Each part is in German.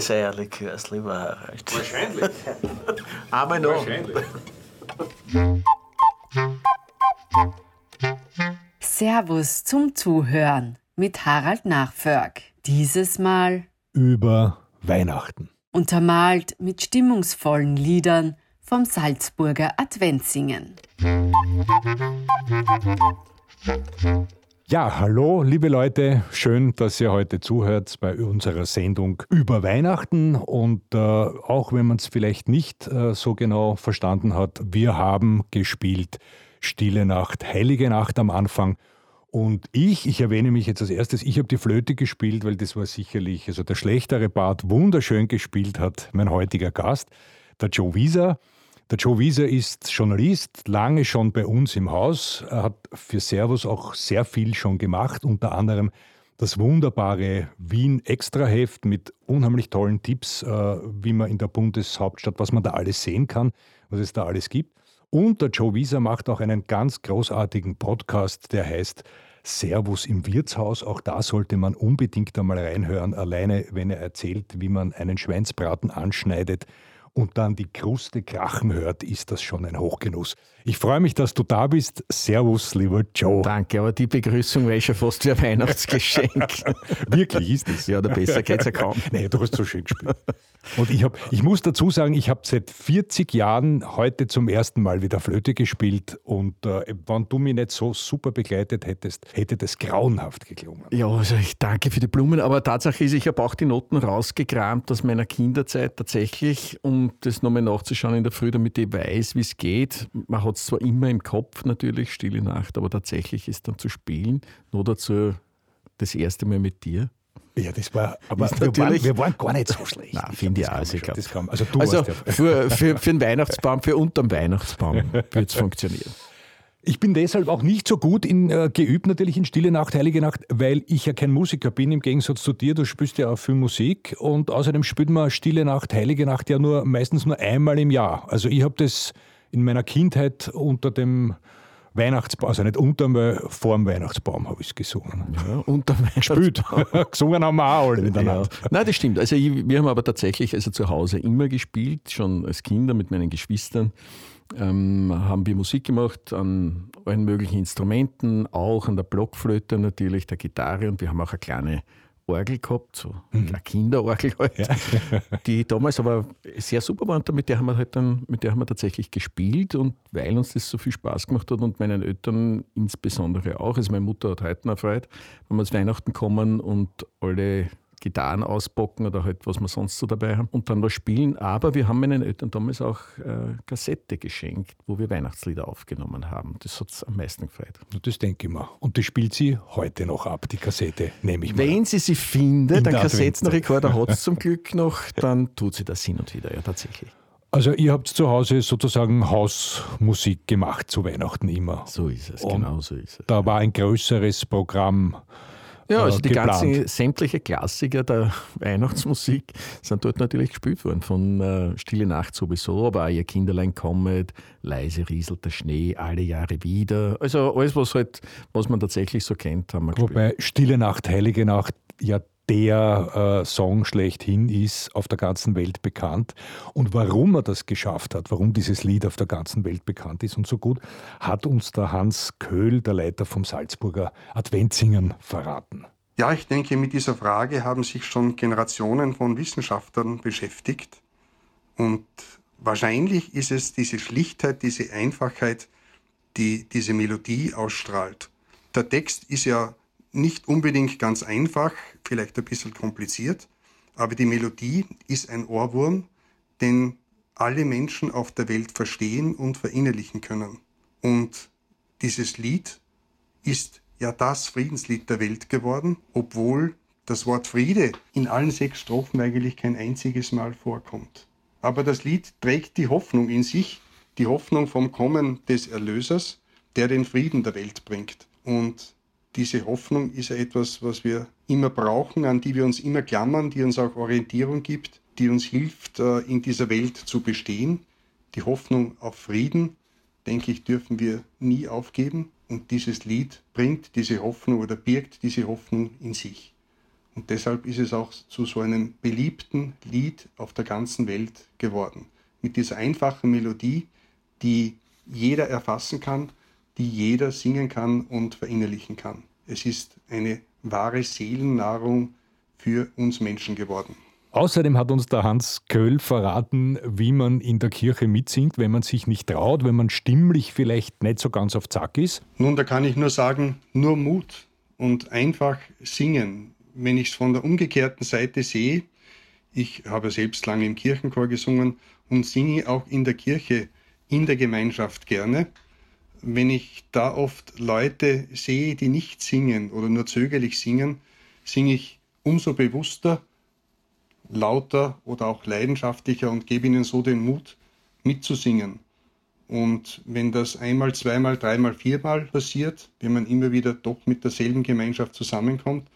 zu viel Dessert-Likörs, lieber Harald. Wahrscheinlich. Einmal noch. Wahrscheinlich. Servus zum Zuhören mit Harald Nachförg. Dieses Mal über Weihnachten. untermalt mit stimmungsvollen Liedern vom Salzburger Adventsingen. Ja, hallo, liebe Leute. Schön, dass ihr heute zuhört bei unserer Sendung über Weihnachten. Und äh, auch wenn man es vielleicht nicht äh, so genau verstanden hat, wir haben gespielt Stille Nacht, Heilige Nacht am Anfang. Und ich, ich erwähne mich jetzt als erstes, ich habe die Flöte gespielt, weil das war sicherlich, also der schlechtere Part wunderschön gespielt hat mein heutiger Gast, der Joe Wieser. Der Joe Wieser ist Journalist, lange schon bei uns im Haus. Er hat für Servus auch sehr viel schon gemacht, unter anderem das wunderbare Wien Extraheft mit unheimlich tollen Tipps, äh, wie man in der Bundeshauptstadt, was man da alles sehen kann, was es da alles gibt. Und der Joe Wieser macht auch einen ganz großartigen Podcast, der heißt Servus im Wirtshaus. Auch da sollte man unbedingt einmal reinhören, alleine wenn er erzählt, wie man einen Schweinsbraten anschneidet und dann die Kruste krachen hört, ist das schon ein Hochgenuss. Ich freue mich, dass du da bist. Servus, lieber Joe. Danke, aber die Begrüßung war schon fast wie ein Weihnachtsgeschenk. Wirklich ist es. ja, oder besser geht's ja kaum. Nee, du hast so schön gespielt. Und ich, hab, ich muss dazu sagen, ich habe seit 40 Jahren heute zum ersten Mal wieder Flöte gespielt. Und äh, wenn du mich nicht so super begleitet hättest, hätte das grauenhaft geklungen. Ja, also ich danke für die Blumen, aber Tatsache ist, ich habe auch die Noten rausgekramt aus meiner Kinderzeit tatsächlich, um das nochmal nachzuschauen in der Früh, damit ich weiß, wie es geht. Man hat es zwar immer im Kopf natürlich, Stille Nacht, aber tatsächlich ist dann zu spielen, nur dazu das erste Mal mit dir. Ja, das war, aber Ist wir waren, natürlich- wir waren gar nicht so schlecht. Nein, finde ich auch, also also du Also ja. für, für einen Weihnachtsbaum, für unterm Weihnachtsbaum wird es funktionieren. Ich bin deshalb auch nicht so gut in, äh, geübt natürlich in Stille Nacht, Heilige Nacht, weil ich ja kein Musiker bin, im Gegensatz zu dir. Du spielst ja auch viel Musik und außerdem spielt man Stille Nacht, Heilige Nacht ja nur meistens nur einmal im Jahr. Also ich habe das in meiner Kindheit unter dem Weihnachtsbaum, also nicht unter, weil vor dem Weihnachtsbaum habe ich es gesungen. Ja, unterm Gespielt. Gesungen haben wir auch alle Ja. miteinander. Nein, das stimmt. Also ich, wir haben aber tatsächlich also zu Hause immer gespielt, schon als Kinder mit meinen Geschwistern. Ähm, haben wir Musik gemacht an allen möglichen Instrumenten, auch an der Blockflöte natürlich, der Gitarre und wir haben auch eine kleine Orgel gehabt, so eine Kinderorgel halt, die damals aber sehr super war und mit der haben wir halt dann, mit der haben wir tatsächlich gespielt und weil uns das so viel Spaß gemacht hat und meinen Eltern insbesondere auch, also meine Mutter hat heute noch Freude, wenn wir zu Weihnachten kommen und alle Gitarren auspacken oder halt was wir sonst so dabei haben und dann was spielen. Aber wir haben meinen Eltern damals auch äh, Kassette geschenkt, wo wir Weihnachtslieder aufgenommen haben. Das hat es am meisten gefreut. Das denke ich mir. Und das spielt sie heute noch ab, die Kassette, nehme ich mal. Wenn sie sie findet, In einen der Kassettenrekorder hat es zum Glück noch, dann tut sie das hin und wieder, ja tatsächlich. Also ihr habt zu Hause sozusagen Hausmusik gemacht zu Weihnachten immer. So ist es, Und genau so ist es. Da war ein größeres Programm. Ja, also äh, die ganzen sämtliche Klassiker der Weihnachtsmusik sind dort natürlich gespielt worden. Von äh, Stille Nacht sowieso, aber auch Ihr Kinderlein kommet, leise rieselt der Schnee, alle Jahre wieder. Also alles, was halt, was man tatsächlich so kennt, haben wir gespielt. Wobei Stille Nacht, Heilige Nacht ja der äh, Song schlechthin ist, auf der ganzen Welt bekannt. Und warum er das geschafft hat, warum dieses Lied auf der ganzen Welt bekannt ist und so gut, hat uns der Hans Köhl, der Leiter vom Salzburger Adventsingen, verraten. Ja, ich denke, mit dieser Frage haben sich schon Generationen von Wissenschaftlern beschäftigt. Und wahrscheinlich ist es diese Schlichtheit, diese Einfachheit, die diese Melodie ausstrahlt. Der Text ist ja nicht unbedingt ganz einfach, vielleicht ein bisschen kompliziert, aber die Melodie ist ein Ohrwurm, den alle Menschen auf der Welt verstehen und verinnerlichen können. Und dieses Lied ist ja das Friedenslied der Welt geworden, obwohl das Wort Friede in allen sechs Strophen eigentlich kein einziges Mal vorkommt. Aber das Lied trägt die Hoffnung in sich, die Hoffnung vom Kommen des Erlösers, der den Frieden der Welt bringt. Und diese Hoffnung ist ja etwas, was wir immer brauchen, an die wir uns immer klammern, die uns auch Orientierung gibt, die uns hilft, äh, in dieser Welt zu bestehen. Die Hoffnung auf Frieden, denke ich, dürfen wir nie aufgeben. Und dieses Lied bringt diese Hoffnung oder birgt diese Hoffnung in sich. Und deshalb ist es auch zu so einem beliebten Lied auf der ganzen Welt geworden. Mit dieser einfachen Melodie, die jeder erfassen kann, die jeder singen kann und verinnerlichen kann. Es ist eine wahre Seelennahrung für uns Menschen geworden. Außerdem hat uns der Hans Köll verraten, wie man in der Kirche mitsingt, wenn man sich nicht traut, wenn man stimmlich vielleicht nicht so ganz auf Zack ist. Nun, da kann ich nur sagen, nur Mut und einfach singen. Wenn ich es von der umgekehrten Seite sehe, ich habe selbst lange im Kirchenchor gesungen und singe auch in der Kirche, in der Gemeinschaft gerne. Wenn ich da oft Leute sehe, die nicht singen oder nur zögerlich singen, singe ich umso bewusster lauter oder auch leidenschaftlicher und gebe ihnen so den Mut, mitzusingen. Und wenn das einmal, zweimal, dreimal, viermal passiert, wenn man immer wieder doch mit derselben Gemeinschaft zusammenkommt,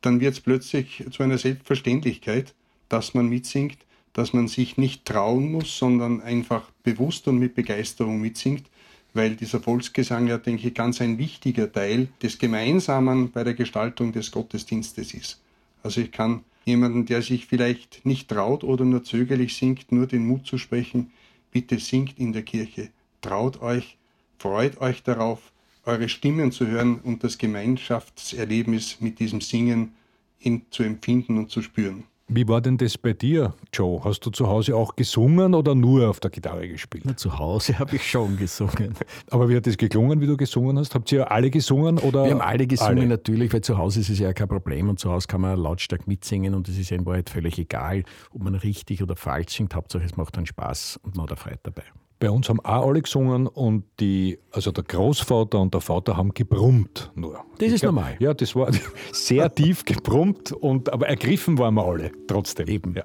dann wird es plötzlich zu einer Selbstverständlichkeit, dass man mitsingt, dass man sich nicht trauen muss, sondern einfach bewusst und mit Begeisterung mitsingt, weil dieser Volksgesang ja, denke ich, ganz ein wichtiger Teil des Gemeinsamen bei der Gestaltung des Gottesdienstes ist. Also ich kann jemanden, der sich vielleicht nicht traut oder nur zögerlich singt, nur den Mut zu sprechen, bitte singt in der Kirche, traut euch, freut euch darauf, eure Stimmen zu hören und das Gemeinschaftserlebnis mit diesem Singen zu empfinden und zu spüren. Wie war denn das bei dir, Joe? Hast du zu Hause auch gesungen oder nur auf der Gitarre gespielt? Na, zu Hause habe ich schon gesungen. Aber wie hat das geklungen, wie du gesungen hast? Habt ihr alle gesungen? Oder Wir haben alle gesungen, alle? natürlich, weil zu Hause ist es ja kein Problem und zu Hause kann man lautstark mitsingen und es ist ja in Wahrheit völlig egal, ob man richtig oder falsch singt. Hauptsache es macht dann Spaß und man hat Freude dabei. Bei uns haben auch alle gesungen und die, also der Großvater und der Vater haben gebrummt nur. Das ist glaub, normal. Ja, das war sehr tief gebrummt, und, aber ergriffen waren wir alle trotzdem. Eben. Ja.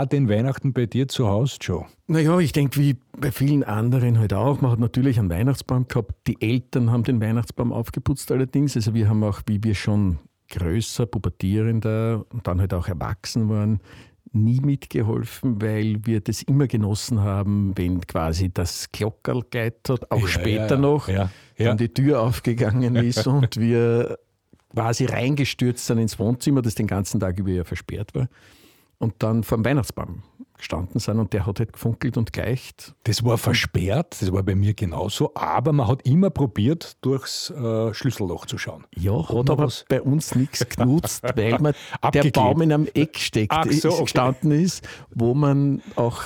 War denn Weihnachten bei dir zu Hause, Joe? Naja, ich denke, wie bei vielen anderen halt auch. Man hat natürlich einen Weihnachtsbaum gehabt. Die Eltern haben den Weihnachtsbaum aufgeputzt allerdings. Also wir haben auch, wie wir schon größer, pubertierender und dann halt auch erwachsen waren, nie mitgeholfen, weil wir das immer genossen haben, wenn quasi das Glockerl hat, auch ja, später ja, noch, ja, wenn die Tür aufgegangen ist und wir quasi reingestürzt sind ins Wohnzimmer, das den ganzen Tag über ja versperrt war und dann vor dem Weihnachtsbaum gestanden sind und der hat halt gefunkelt und gleicht. Das war versperrt, das war bei mir genauso, aber man hat immer probiert, durchs äh, Schlüsselloch zu schauen. Ja, hat, aber was? bei uns nichts genutzt, weil man der Baum in einem Eck steckt, so, okay. gestanden ist, wo man auch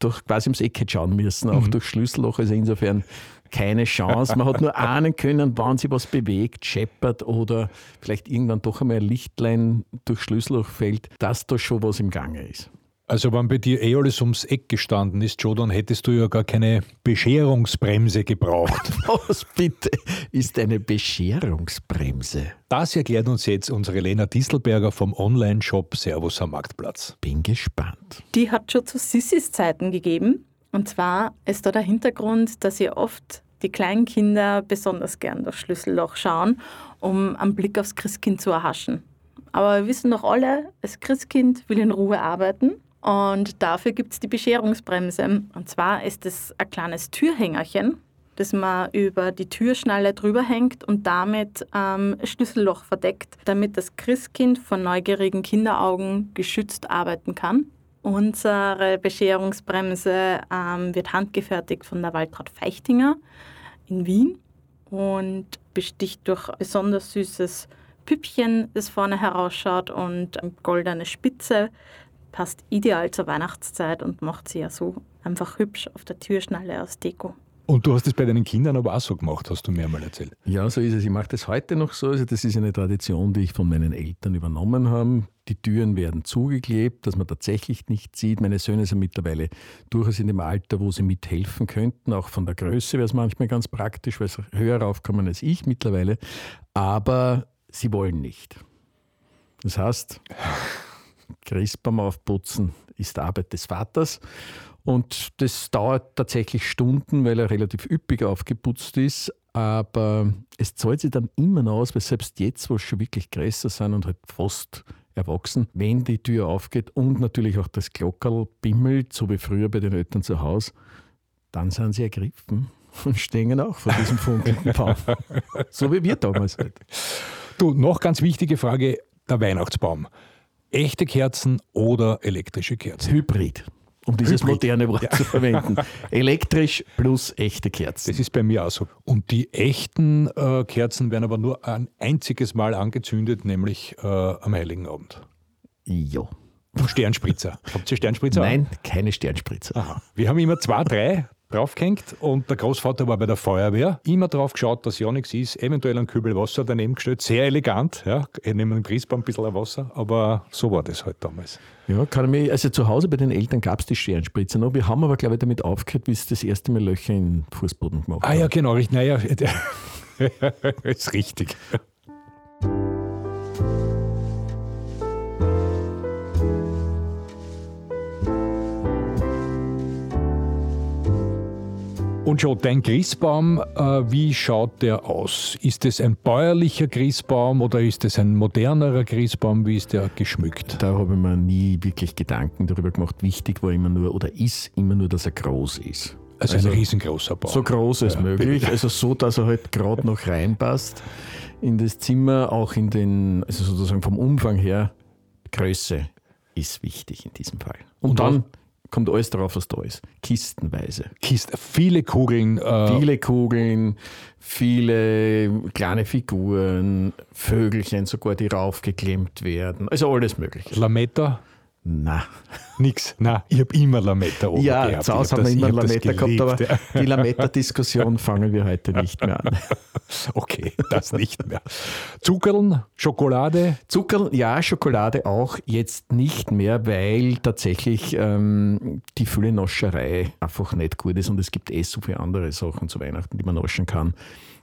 durch quasi ums Eck hätte schauen müssen, auch mhm. durch Schlüsselloch. Also insofern keine Chance. Man hat nur ahnen können, wann sich was bewegt, scheppert oder vielleicht irgendwann doch einmal ein Lichtlein durch Schlüsselloch fällt, dass da schon was im Gange ist. Also wenn bei dir eh alles ums Eck gestanden ist, Joe, dann hättest du ja gar keine Bescherungsbremse gebraucht. Was bitte ist eine Bescherungsbremse? Das erklärt uns jetzt unsere Lena Distelberger vom Online-Shop Servus am Marktplatz. Bin gespannt. Die hat schon zu Sissis Zeiten gegeben. Und zwar ist da der Hintergrund, dass ihr oft die kleinen Kinder besonders gern das Schlüsselloch schauen, um einen Blick aufs Christkind zu erhaschen. Aber wir wissen doch alle, das Christkind will in Ruhe arbeiten und dafür gibt es die Bescherungsbremse. Und zwar ist es ein kleines Türhängerchen, das man über die Türschnalle drüber hängt und damit ähm, Schlüsselloch verdeckt, damit das Christkind von neugierigen Kinderaugen geschützt arbeiten kann. Unsere Bescherungsbremse ähm, wird handgefertigt von der Waltraud Feichtinger in Wien und besticht durch besonders süßes Püppchen, das vorne herausschaut und eine goldene Spitze passt ideal zur Weihnachtszeit und macht sie ja so einfach hübsch auf der Türschnalle aus Deko. Und du hast es bei deinen Kindern aber auch so gemacht, hast du mir mal erzählt. Ja, so ist es. Ich mache das heute noch so. Also das ist eine Tradition, die ich von meinen Eltern übernommen habe. Die Türen werden zugeklebt, dass man tatsächlich nicht sieht. Meine Söhne sind mittlerweile durchaus in dem Alter, wo sie mithelfen könnten. Auch von der Größe wäre es manchmal ganz praktisch, weil sie höher raufkommen als ich mittlerweile. Aber sie wollen nicht. Das heißt, Christbaum aufputzen ist Arbeit des Vaters. Und das dauert tatsächlich Stunden, weil er relativ üppig aufgeputzt ist. Aber es zahlt sich dann immer noch aus, weil selbst jetzt, wo es schon wirklich größer sind und halt fast erwachsen, wenn die Tür aufgeht und natürlich auch das Glockerl bimmelt, so wie früher bei den Eltern zu Hause, dann sind sie ergriffen und stehen auch vor diesem funkelnden Baum. so wie wir damals halt. Du, noch ganz wichtige Frage, der Weihnachtsbaum. Echte Kerzen oder elektrische Kerzen? Hybrid. Um dieses Hybrid. moderne Wort Ja. zu verwenden. Elektrisch plus echte Kerzen. Das ist bei mir auch so. Und die echten äh, Kerzen werden aber nur ein einziges Mal angezündet, nämlich äh, am Heiligen Abend. Ja. Sternspritzer. Habt ihr Sternspritzer? Nein, keine Sternspritzer. Aha. Wir haben immer zwei, drei draufgehängt und der Großvater war bei der Feuerwehr. Immer drauf geschaut, dass ja nichts ist. Eventuell ein Kübel Wasser daneben gestellt. Sehr elegant. Ja. Neben dem Christbaum ein bisschen Wasser. Aber so war das halt damals. Ja, kann ich mich, also zu Hause bei den Eltern gab es die Sternspritzer noch. Wir haben aber, glaube ich, damit aufgehört, bis das erste Mal Löcher in den Fußboden gemacht Ah ja, genau. Naja, ist richtig. Und schon dein Christbaum, äh, wie schaut der aus? Ist es ein bäuerlicher Christbaum oder ist es ein modernerer Christbaum? Wie ist der geschmückt? Da habe ich mir nie wirklich Gedanken darüber gemacht. Wichtig war immer nur, oder ist immer nur, dass er groß ist. Also, ein riesengroßer Baum. So groß als möglich, also so, dass er halt gerade noch reinpasst in das Zimmer, auch in den, also sozusagen vom Umfang her, Größe ist wichtig in diesem Fall. Und, Und dann kommt alles drauf, was da ist. Kistenweise. Kiste, viele Kugeln. Äh, Viele Kugeln, viele kleine Figuren, Vögelchen sogar, die raufgeklemmt werden. Also alles Mögliche. Lametta. Na. Nix. Na, ich habe immer Lametta oben Ja, gehabt. zu Hause haben wir immer Lametta gehabt, aber die Lametta-Diskussion fangen wir heute nicht mehr an. Okay, das nicht mehr. Zuckerln, Schokolade. Zucker, ja, Schokolade auch jetzt nicht mehr, weil tatsächlich ähm, die viele Nascherei einfach nicht gut ist und es gibt eh so viele andere Sachen zu Weihnachten, die man naschen kann,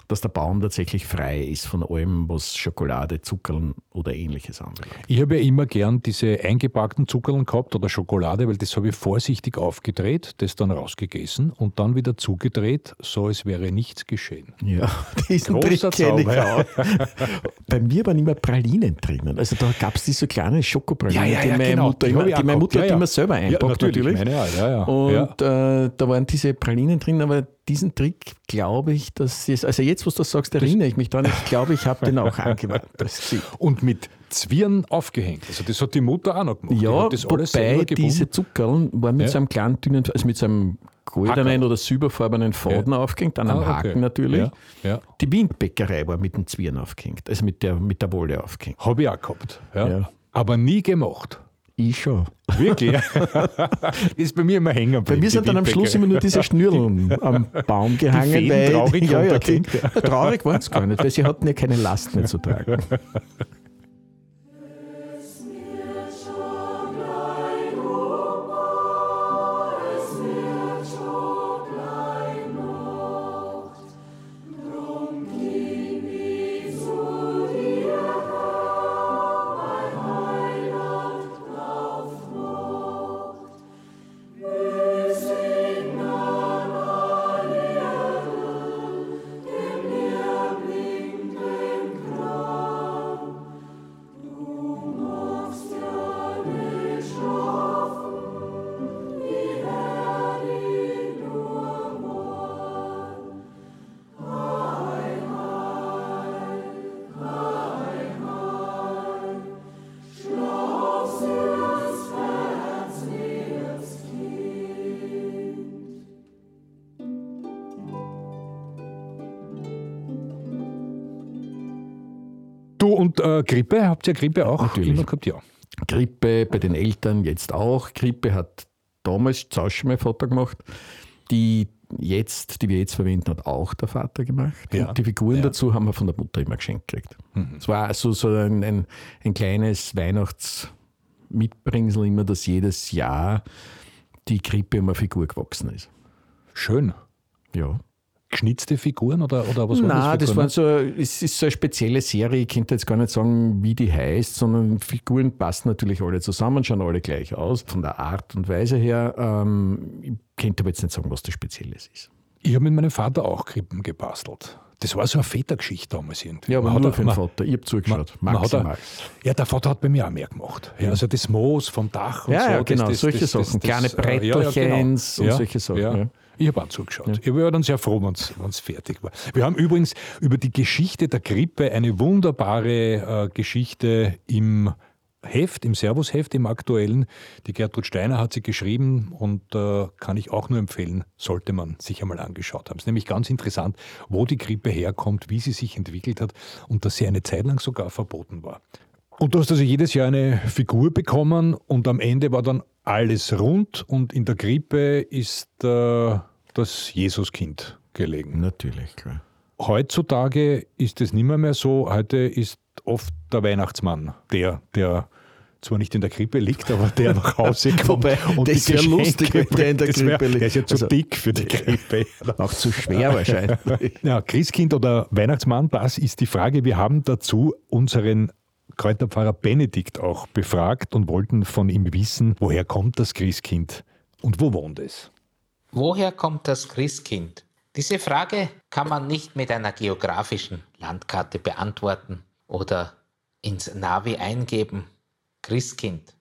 dass der Baum tatsächlich frei ist von allem, was Schokolade, Zuckerln oder ähnliches anbelangt. Ich habe ja immer gern diese eingepackten Zuckerln gehabt oder Schokolade, weil das habe ich vorsichtig aufgedreht, das dann rausgegessen und dann wieder zugedreht, so als wäre nichts geschehen. Ja, diesen Großer Trick kenne ich auch. Bei mir waren immer Pralinen drinnen. Also da gab es diese kleine Schokopralinen, die meine Mutter, Die immer, die meine. Mutter Ja, hat ja. immer selber Ja, einpackt natürlich. natürlich. Meine, ja, ja, ja. Und ja. äh, da waren diese Pralinen drin, aber diesen Trick glaube ich, dass es, also jetzt, wo du das sagst, erinnere ich mich dran, ich glaube, ich habe den auch angewandt. Und mit Zwirn aufgehängt. Also das hat die Mutter auch noch gemacht. Die Ja, alles wobei diese Zuckerl waren mit Ja. so einem kleinen, dünnen, also mit so einem goldenen Hacker. oder silberfarbenen Faden aufgehängt, an einem Ah, okay. Haken natürlich. Ja, ja. Die Windbäckerei war mit dem Zwirn aufgehängt, also mit der, mit der Wolle aufgehängt. Habe ich auch gehabt. Ja. Ja. Aber nie gemacht. Ich schon. Wirklich? ist bei mir immer hängen. Bei mir sind dann am Schluss immer nur diese Schnürlen am Baum gehangen. Fäden weil, traurig ja, ja, die, traurig waren es gar nicht, weil sie hatten ja keine Last mehr zu tragen. äh, Grippe, habt ihr Grippe auch Natürlich. immer gehabt? Ja. Grippe bei den Eltern jetzt auch. Grippe hat damals schon mein Vater gemacht. Die jetzt, die wir jetzt verwenden, hat auch der Vater gemacht. Ja. Und die Figuren Ja. dazu haben wir von der Mutter immer geschenkt gekriegt. Es war also so ein, ein, ein kleines Weihnachtsmitbringsel immer, dass jedes Jahr die Krippe um eine Figur gewachsen ist. Schön. Ja. Geschnitzte Figuren oder, oder was waren Nein, das? das für war Figuren? so, es ist so eine spezielle Serie. Ich könnte jetzt gar nicht sagen, wie die heißt, sondern Figuren passen natürlich alle zusammen, schauen alle gleich aus, von der Art und Weise her. Ähm, ich könnte aber jetzt nicht sagen, was das Spezielles ist. Ich habe mit meinem Vater auch Krippen gebastelt. Das war so eine Vätergeschichte damals irgendwie. Ja, aber Man nur hat- für den man- Vater. Ich habe zugeschaut, man hat maximal. auch- ja, der Vater hat bei mir auch mehr gemacht. Ja, also das Moos vom Dach und Ja, so. ja, genau, das, solche das, Sachen. Das, das, Kleine äh, ja, ja, Bretterchens und solche Sachen. Ich habe auch zugeschaut. Ich war dann sehr froh, wenn es fertig war. Wir haben übrigens über die Geschichte der Grippe eine wunderbare äh, Geschichte im Heft, im Servus-Heft, im aktuellen. Die Gertrud Steiner hat sie geschrieben und äh, kann ich auch nur empfehlen, sollte man sich einmal angeschaut haben. Es ist nämlich ganz interessant, wo die Grippe herkommt, wie sie sich entwickelt hat und dass sie eine Zeit lang sogar verboten war. Und du hast also jedes Jahr eine Figur bekommen und am Ende war dann alles rund und in der Krippe ist äh, das Jesuskind gelegen. Natürlich, klar. Heutzutage ist es nicht mehr, mehr so. Heute ist oft der Weihnachtsmann der, der zwar nicht in der Krippe liegt, aber der nach Hause kommt. Wobei, und das wär Geschenke lustig, wenn der in der Krippe liegt. Der ist ja zu Also- dick für die Krippe. Auch zu schwer wahrscheinlich. Ja, Christkind oder Weihnachtsmann, das ist die Frage. Wir haben dazu unseren Kräuterpfarrer Benedikt auch befragt und wollten von ihm wissen, woher kommt das Christkind und wo wohnt es? Woher kommt das Christkind? Diese Frage kann man nicht mit einer geografischen Landkarte beantworten oder ins Navi eingeben. Christkind.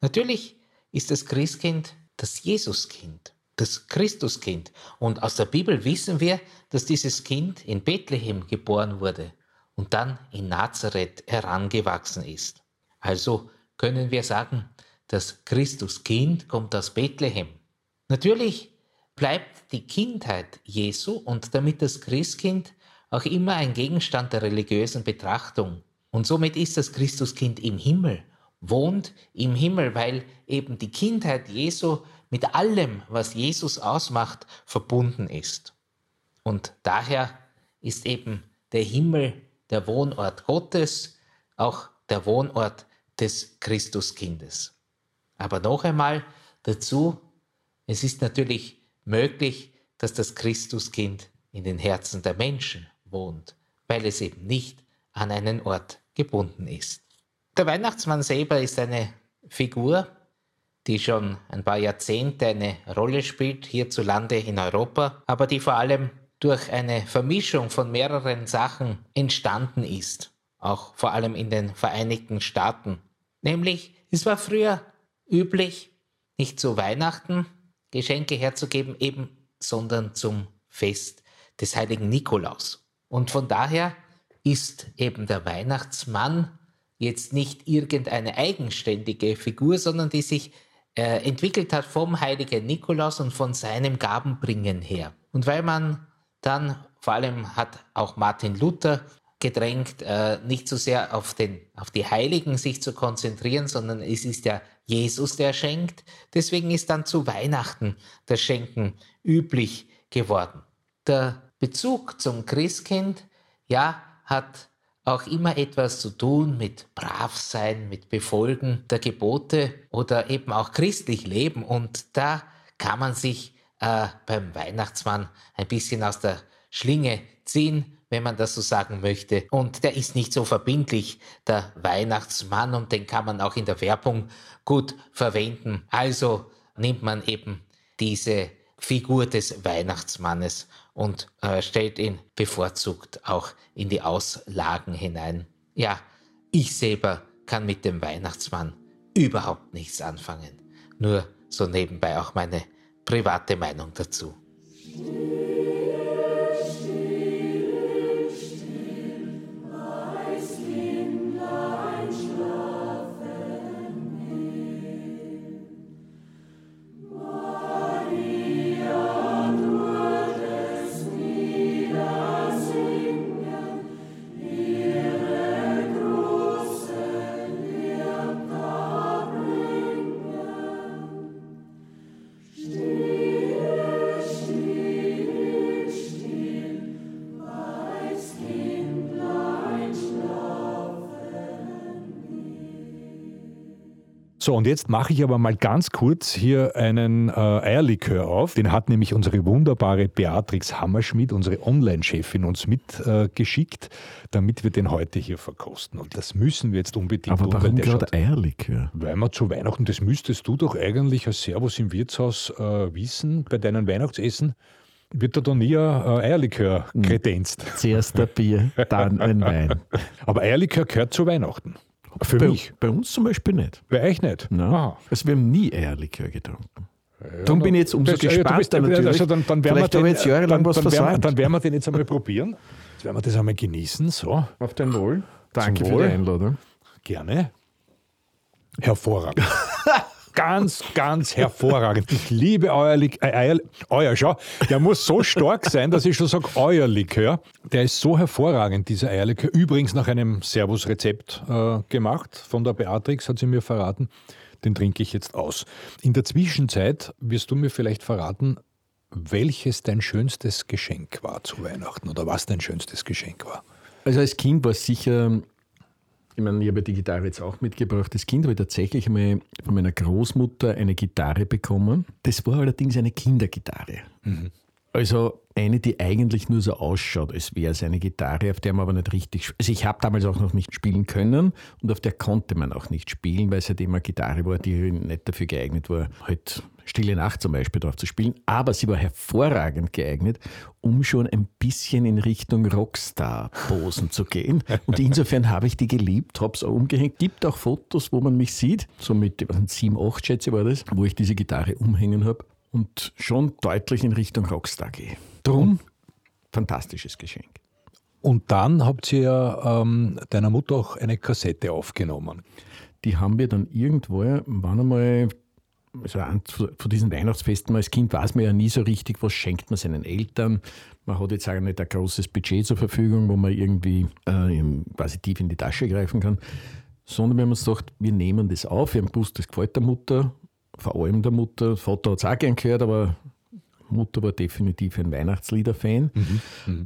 Natürlich ist das Christkind das Jesuskind, das Christuskind. Und aus der Bibel wissen wir, dass dieses Kind in Bethlehem geboren wurde und dann in Nazareth herangewachsen ist. Also können wir sagen, das Christuskind kommt aus Bethlehem. Natürlich bleibt die Kindheit Jesu und damit das Christkind auch immer ein Gegenstand der religiösen Betrachtung. Und somit ist das Christuskind im Himmel, wohnt im Himmel, weil eben die Kindheit Jesu mit allem, was Jesus ausmacht, verbunden ist. Und daher ist eben der Himmel der Wohnort Gottes, auch der Wohnort des Christuskindes. Aber noch einmal dazu, es ist natürlich möglich, dass das Christuskind in den Herzen der Menschen wohnt, weil es eben nicht an einen Ort gebunden ist. Der Weihnachtsmann selber ist eine Figur, die schon ein paar Jahrzehnte eine Rolle spielt hierzulande in Europa, aber die vor allem durch eine Vermischung von mehreren Sachen entstanden ist, auch vor allem in den Vereinigten Staaten. Nämlich, es war früher üblich, nicht zu Weihnachten Geschenke herzugeben, eben, sondern zum Fest des heiligen Nikolaus. Und von daher ist eben der Weihnachtsmann jetzt nicht irgendeine eigenständige Figur, sondern die sich äh, entwickelt hat vom heiligen Nikolaus und von seinem Gabenbringen her. Und weil man dann, vor allem hat auch Martin Luther gedrängt, äh, nicht so sehr auf, den, auf die Heiligen sich zu konzentrieren, sondern es ist ja Jesus, der schenkt. Deswegen ist dann zu Weihnachten das Schenken üblich geworden. Der Bezug zum Christkind, ja, hat auch immer etwas zu tun mit Bravsein, mit Befolgen der Gebote oder eben auch christlich leben. Und da kann man sich äh, beim Weihnachtsmann ein bisschen aus der Schlinge ziehen, wenn man das so sagen möchte. Und der ist nicht so verbindlich, der Weihnachtsmann, und den kann man auch in der Werbung gut verwenden. Also nimmt man eben diese Figur des Weihnachtsmannes und äh, stellt ihn bevorzugt auch in die Auslagen hinein. Ja, ich selber kann mit dem Weihnachtsmann überhaupt nichts anfangen. Nur so nebenbei auch meine private Meinung dazu. So, und jetzt mache ich aber mal ganz kurz hier einen äh, Eierlikör auf. Den hat nämlich unsere wunderbare Beatrix Hammerschmidt, unsere Online-Chefin, uns mitgeschickt, äh, damit wir den heute hier verkosten. Und das müssen wir jetzt unbedingt aber tun. Warum gerade Eierlikör? Weil wir zu Weihnachten, das müsstest du doch eigentlich als Servus im Wirtshaus äh, wissen, bei deinen Weihnachtsessen wird da doch nie ein Eierlikör kredenzt. Zuerst ein Bier, dann ein Wein. Aber Eierlikör gehört zu Weihnachten. Für bei, mich. Bei uns zum Beispiel nicht. Bei euch nicht? Nein. Also wir haben nie Eierlikör getrunken. Ja, Darum bin ich jetzt umso gespannter bist, natürlich. Also dann, dann werden Vielleicht wir habe den, ich jetzt jahrelang dann, was dann, werden, dann werden wir den jetzt einmal probieren. Jetzt werden wir das einmal genießen. So, Auf dein Wohl. Danke Zum für Wohl. die Einladung. gerne. Hervorragend. ganz, ganz hervorragend. Ich liebe euer, Lik äh, Eier, euer, schau, der muss so stark sein, dass ich schon sage, euer Likör. Der ist so hervorragend, dieser Eierlikör. Übrigens nach einem Servus-Rezept äh, gemacht von der Beatrix, hat sie mir verraten. Den trinke ich jetzt aus. In der Zwischenzeit wirst du mir vielleicht verraten, welches dein schönstes Geschenk war zu Weihnachten oder was dein schönstes Geschenk war. Also als Kind war es sicher, ich meine, ich habe die Gitarre jetzt auch mitgebracht. Als Kind habe ich tatsächlich einmal von meiner Großmutter eine Gitarre bekommen. Das war allerdings eine Kindergitarre. Also eine, die eigentlich nur so ausschaut, als wäre es eine Gitarre, auf der man aber nicht richtig. Also ich habe damals auch noch nicht spielen können und auf der konnte man auch nicht spielen, weil es halt immer Gitarre war, die nicht dafür geeignet war, halt Stille Nacht zum Beispiel drauf zu spielen. Aber sie war hervorragend geeignet, um schon ein bisschen in Richtung Rockstar-Posen zu gehen. Und insofern habe ich die geliebt, habe es auch umgehängt. Gibt auch Fotos, wo man mich sieht, so mit 7, 8 schätze war das, wo ich diese Gitarre umhängen habe und schon deutlich in Richtung Rockstar gehe. Drum, fantastisches Geschenk. Und dann habt ihr ähm, deiner Mutter auch eine Kassette aufgenommen. Die haben wir dann irgendwo, waren einmal, also an- von diesen Weihnachtsfesten als Kind weiß man ja nie so richtig, was schenkt man seinen Eltern. Man hat jetzt auch nicht ein großes Budget zur Verfügung, wo man irgendwie äh, quasi tief in die Tasche greifen kann. Sondern wir haben uns gedacht, wir nehmen das auf. Wir haben gewusst, das gefällt der Mutter, vor allem der Mutter. Vater hat es auch gern gehört, aber Mutter war definitiv ein Weihnachtslieder-Fan.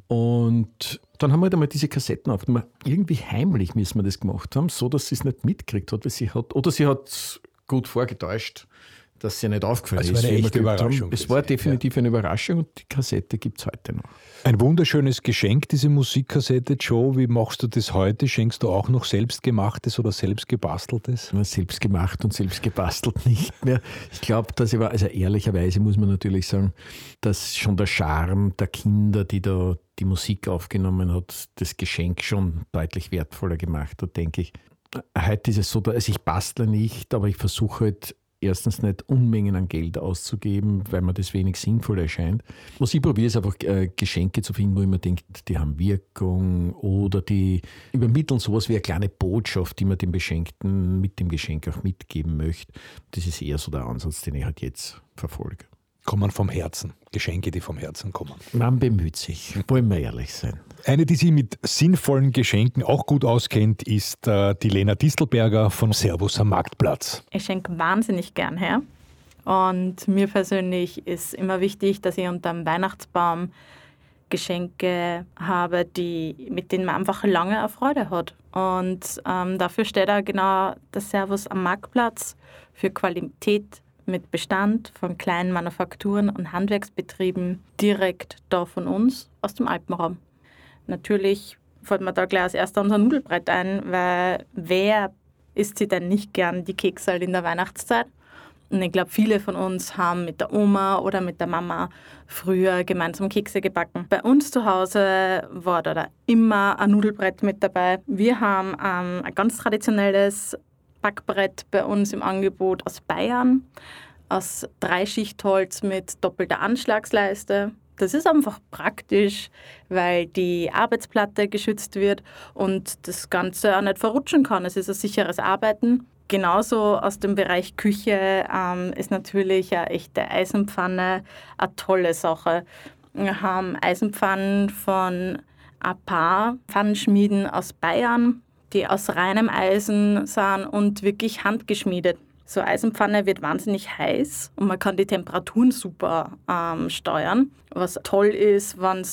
Und dann haben wir halt einmal diese Kassetten aufgenommen. Irgendwie heimlich müssen wir das gemacht haben, so dass sie es nicht mitgekriegt hat, weil sie hat, oder sie hat gut vorgetäuscht, dass sie nicht aufgefallen Also ist. eine echte. Überraschung Es war definitiv eine Überraschung und die Kassette gibt es heute noch. Ein wunderschönes Geschenk, diese Musikkassette. Joe, wie machst du das heute? Schenkst du auch noch selbstgemachtes oder selbstgebasteltes? Nur selbst gemacht und selbst gebastelt nicht mehr. Ich glaube, dass ich war, also ehrlicherweise muss man natürlich sagen, dass schon der Charme der Kinder, die da die Musik aufgenommen hat, das Geschenk schon deutlich wertvoller gemacht hat, denke ich. Heute ist es so, also ich bastle nicht, aber ich versuche halt erstens nicht Unmengen an Geld auszugeben, weil mir das wenig sinnvoll erscheint. Was ich probiere, ist einfach äh, Geschenke zu finden, wo ich mir denke, die haben Wirkung oder die übermitteln sowas wie eine kleine Botschaft, die man dem Beschenkten mit dem Geschenk auch mitgeben möchte. Das ist eher so der Ansatz, den ich halt jetzt verfolge. Kommen vom Herzen. Geschenke, die vom Herzen kommen. Man bemüht sich, wollen wir ehrlich sein. Eine, die sich mit sinnvollen Geschenken auch gut auskennt, ist äh, die Lena Distelberger von Servus am Marktplatz. Ich schenke wahnsinnig gern her. Und mir persönlich ist immer wichtig, dass ich unter dem Weihnachtsbaum Geschenke habe, die, mit denen man einfach lange eine Freude hat. Und ähm, dafür steht da genau der Servus am Marktplatz für Qualität mit Bestand von kleinen Manufakturen und Handwerksbetrieben direkt da von uns aus dem Alpenraum. Natürlich fällt mir da gleich als erster unser Nudelbrett ein, weil wer isst sie denn nicht gern die Kekse in der Weihnachtszeit? Und ich glaube, viele von uns haben mit der Oma oder mit der Mama früher gemeinsam Kekse gebacken. Bei uns zu Hause war da immer ein Nudelbrett mit dabei. Wir haben ähm, ein ganz traditionelles Backbrett bei uns im Angebot aus Bayern, aus Dreischichtholz mit doppelter Anschlagsleiste. Das ist einfach praktisch, weil die Arbeitsplatte geschützt wird und das Ganze auch nicht verrutschen kann. Es ist ein sicheres Arbeiten. Genauso aus dem Bereich Küche ähm, ist natürlich eine echte Eisenpfanne eine tolle Sache. Wir haben Eisenpfannen von ein paar Pfannenschmieden aus Bayern, die aus reinem Eisen sind und wirklich handgeschmiedet. So Eisenpfanne wird wahnsinnig heiß und man kann die Temperaturen super ähm, steuern. Was toll ist, wenn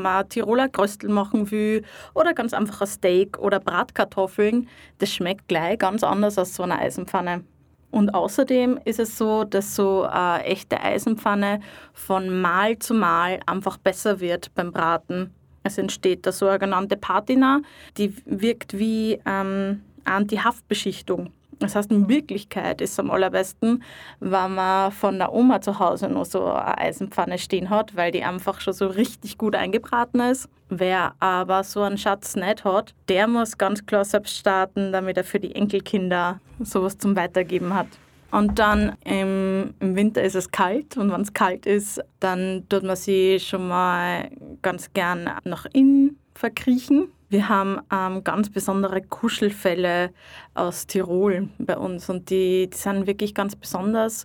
man Tiroler Kröstel machen will oder ganz einfach ein Steak oder Bratkartoffeln, das schmeckt gleich ganz anders als so eine Eisenpfanne. Und außerdem ist es so, dass so eine echte Eisenpfanne von Mal zu Mal einfach besser wird beim Braten. Es entsteht eine genannte Patina, die wirkt wie ähm, Anti-Haftbeschichtung. Das heißt, in Wirklichkeit ist es am allerbesten, wenn man von der Oma zu Hause noch so eine Eisenpfanne stehen hat, weil die einfach schon so richtig gut eingebraten ist. Wer aber so einen Schatz nicht hat, der muss ganz klar selbst starten, damit er für die Enkelkinder sowas zum Weitergeben hat. Und dann im, im Winter ist es kalt und wenn es kalt ist, dann tut man sie schon mal ganz gern nach innen verkriechen wir haben ähm, ganz besondere Kuschelfälle aus Tirol bei uns und die, die sind wirklich ganz besonders.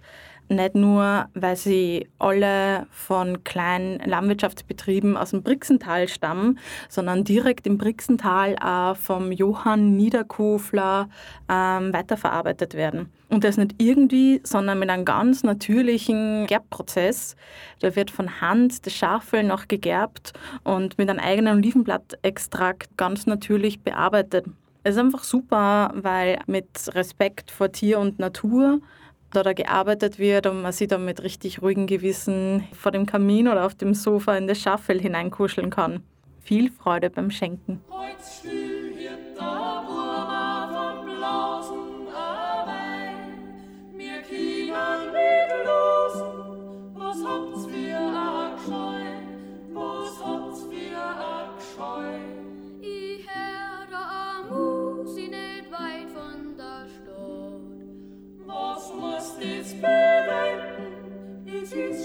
Nicht nur, weil sie alle von kleinen Landwirtschaftsbetrieben aus dem Brixental stammen, sondern direkt im Brixental auch vom Johann Niederkofler ähm, weiterverarbeitet werden. Und das nicht irgendwie, sondern mit einem ganz natürlichen Gerbprozess. Da wird von Hand das Schafel noch gegerbt und mit einem eigenen Olivenblattextrakt ganz natürlich bearbeitet. Es ist einfach super, weil mit Respekt vor Tier und Natur da da gearbeitet wird und man sich dann mit richtig ruhigem Gewissen vor dem Kamin oder auf dem Sofa in das Schaffel hineinkuscheln kann. Viel Freude beim Schenken. Was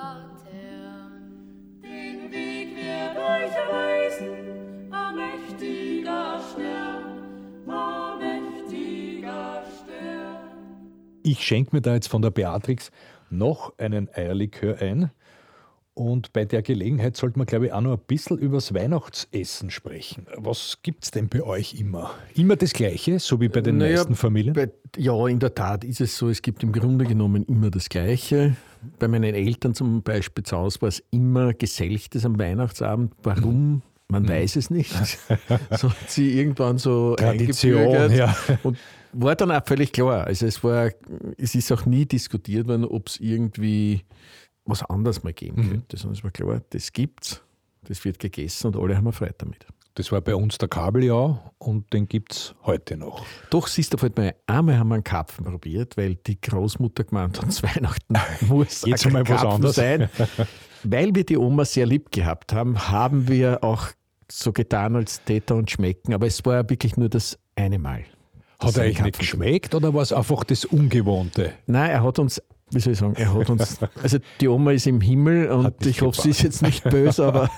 keine Latern. Den Weg wird euch erweisen, ein mächtiger Stern, ein mächtiger Stern. Ich schenke mir da jetzt von der Beatrix noch einen Eierlikör ein. Und bei der Gelegenheit sollte man, glaube ich, auch noch ein bisschen übers Weihnachtsessen sprechen. Was gibt es denn bei euch immer? Immer das Gleiche, so wie bei den Naja, meisten Familien? Bei, ja, in der Tat ist es so, es gibt im Grunde genommen immer das Gleiche. Bei meinen Eltern zum Beispiel zu Hause war es immer Geselchtes am Weihnachtsabend. Warum? Man weiß es nicht. so hat sie irgendwann so Tradition, ja. Und war dann auch völlig klar. Also es war, es ist auch nie diskutiert worden, ob es irgendwie was anderes mal geben könnte. Sondern es war klar, das gibt's, das wird gegessen und alle haben Freude damit. Das war bei uns der Kabeljau und den gibt es heute noch. Doch, siehst du, fällt mir einmal haben wir einen Karpfen probiert, weil die Großmutter gemeint hat, zu Weihnachten muss Jetzt mal was anderes. sein. weil wir die Oma sehr lieb gehabt haben, haben wir auch so getan, als Täter und schmecken. Aber es war ja wirklich nur das eine Mal. Hat er eigentlich nicht geschmeckt oder war es einfach das Ungewohnte? Nein, er hat uns wie soll ich sagen, er hat uns, also die Oma ist im Himmel und ich hoffe, sie ist jetzt nicht böse, aber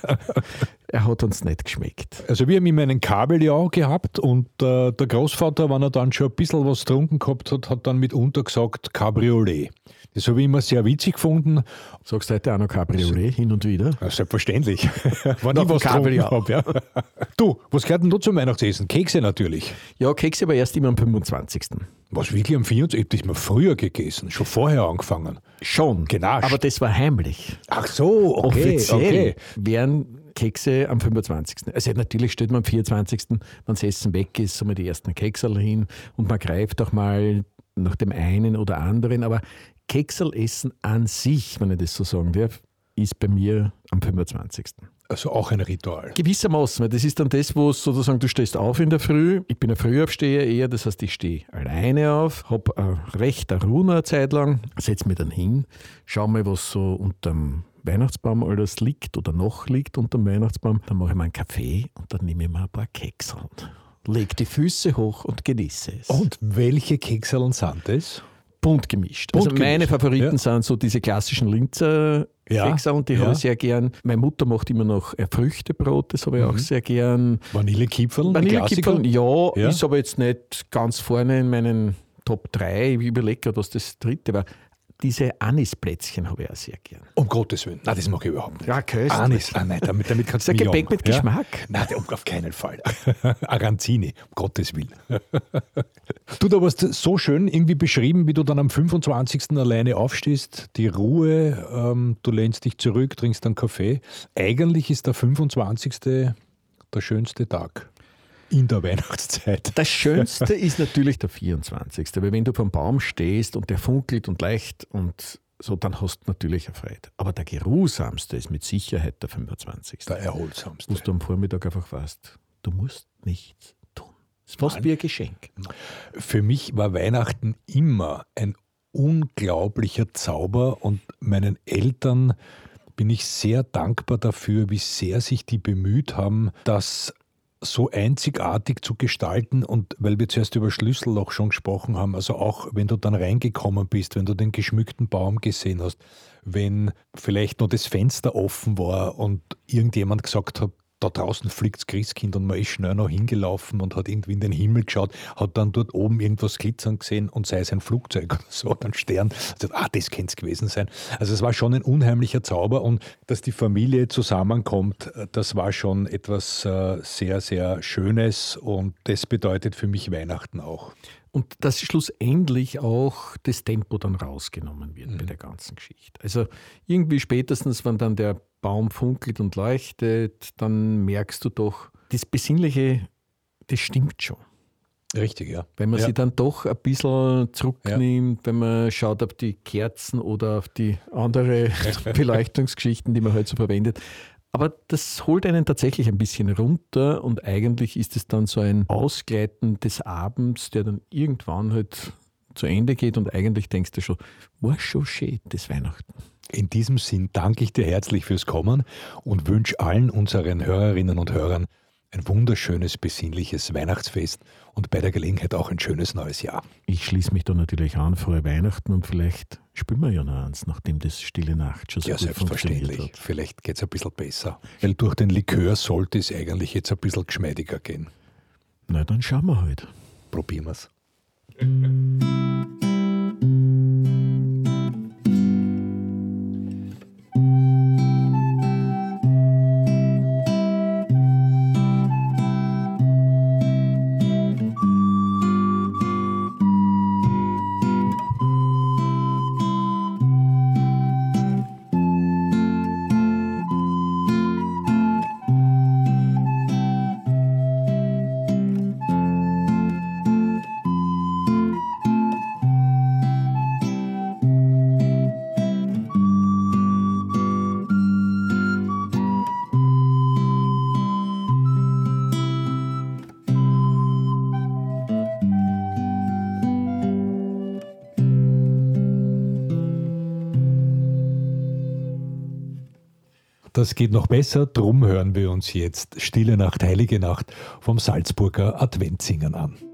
er hat uns nicht geschmeckt. Also wir haben immer einen Kabeljau gehabt und äh, der Großvater, wenn er dann schon ein bisschen was getrunken gehabt hat, hat dann mitunter gesagt Cabriolet. Das habe ich immer sehr witzig gefunden. Sagst du heute auch noch Cabriolet hin und wieder? Ja, selbstverständlich. Wenn ich was getrunken habe. Ja. Du, was gehört denn da zum Weihnachtsessen? Kekse natürlich. Ja, Kekse aber erst immer am 25. Was wirklich am 24. Ich habe früher gegessen, schon vorher angefangen. Schon. Genascht. Aber das war heimlich. Ach so, okay. Offiziell okay. wären Kekse am 25. Also natürlich steht man am 24., wenn das Essen weg ist, so mal die ersten Keksel hin und man greift auch mal nach dem einen oder anderen. Aber Keksel essen an sich, wenn ich das so sagen darf, ist bei mir am 25. Also auch ein Ritual. Gewissermaßen, weil das ist dann das, wo sozusagen du stehst auf in der Früh. Ich bin ein Frühaufsteher eher, das heißt, ich stehe alleine auf, habe eine recht eine Ruhe eine Zeit lang, setze mich dann hin, schaue mal, was so unterm Weihnachtsbaum alles liegt oder noch liegt unterm Weihnachtsbaum. Dann mache ich mir einen Kaffee und dann nehme ich mir ein paar Kekse und lege die Füße hoch und genieße es. Und welche Kekseln sind das? Bunt gemischt. Bunt also gemischt. meine Favoriten ja. sind so diese klassischen Linzer ja, und die ja. habe ich sehr gern. Meine Mutter macht immer noch Früchtebrot, das habe ich mhm. auch sehr gern. Vanillekipferl? Vanillekipferl, ja, ja, ist aber jetzt nicht ganz vorne in meinen Top 3. Ich überlege gerade, was das dritte war diese Anisplätzchen habe ich auch sehr gern. Um Gottes Willen. Nein, das mag ich überhaupt nicht. Ja, köstlich. Anis, ah, nein, damit, damit kannst du Gebäck mit ja? Geschmack? Nein, auf keinen Fall. Aranzini, um Gottes Willen. du, da warst so schön irgendwie beschrieben, wie du dann am 25. alleine aufstehst, die Ruhe, ähm, du lehnst dich zurück, trinkst einen Kaffee. Eigentlich ist der 25. der schönste Tag in der Weihnachtszeit. Das Schönste ist natürlich der 24. Weil wenn du vom Baum stehst und der funkelt und leicht und so, dann hast du natürlich eine Freude. Aber der geruhsamste ist mit Sicherheit der 25. Der erholsamste. Wo du am Vormittag einfach weißt, du musst nichts tun. Es ist fast Nein. wie ein Geschenk. Für mich war Weihnachten immer ein unglaublicher Zauber und meinen Eltern bin ich sehr dankbar dafür, wie sehr sich die bemüht haben, dass so einzigartig zu gestalten und weil wir zuerst über Schlüsselloch schon gesprochen haben, also auch wenn du dann reingekommen bist, wenn du den geschmückten Baum gesehen hast, wenn vielleicht nur das Fenster offen war und irgendjemand gesagt hat, da draußen fliegt das Christkind und man ist schnell noch hingelaufen und hat irgendwie in den Himmel geschaut, hat dann dort oben irgendwas glitzern gesehen und sei es ein Flugzeug oder so, oder ein Stern. Also, ah, das könnte es gewesen sein. Also es war schon ein unheimlicher Zauber und dass die Familie zusammenkommt, das war schon etwas äh, sehr, sehr Schönes und das bedeutet für mich Weihnachten auch. Und dass schlussendlich auch das Tempo dann rausgenommen wird mhm. bei der ganzen Geschichte. Also irgendwie spätestens, wenn dann der Baum funkelt und leuchtet, dann merkst du doch, das Besinnliche, das stimmt schon. Richtig, ja. Wenn man ja. sich dann doch ein bisschen zurücknimmt, ja. wenn man schaut auf die Kerzen oder auf die andere Beleuchtungsgeschichten, die man heute halt so verwendet. Aber das holt einen tatsächlich ein bisschen runter und eigentlich ist es dann so ein Ausgleiten des Abends, der dann irgendwann halt zu Ende geht und eigentlich denkst du schon, war schon schön, das Weihnachten. In diesem Sinn danke ich dir herzlich fürs Kommen und wünsche allen unseren Hörerinnen und Hörern ein wunderschönes, besinnliches Weihnachtsfest und bei der Gelegenheit auch ein schönes neues Jahr. Ich schließe mich da natürlich an, frohe Weihnachten und vielleicht spielen wir ja noch eins, nachdem das Stille Nacht schon so ja, gut selbstverständlich. Hat. Vielleicht geht es ein bisschen besser. Weil durch den Likör sollte es eigentlich jetzt ein bisschen geschmeidiger gehen. Na, dann schauen wir halt. Probieren wir es. Das geht noch besser, drum hören wir uns jetzt Stille Nacht, Heilige Nacht vom Salzburger Adventsingern an.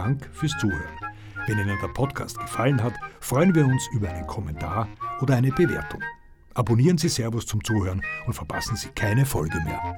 Dank fürs Zuhören. Wenn Ihnen der Podcast gefallen hat, freuen wir uns über einen Kommentar oder eine Bewertung. Abonnieren Sie Servus zum Zuhören und verpassen Sie keine Folge mehr.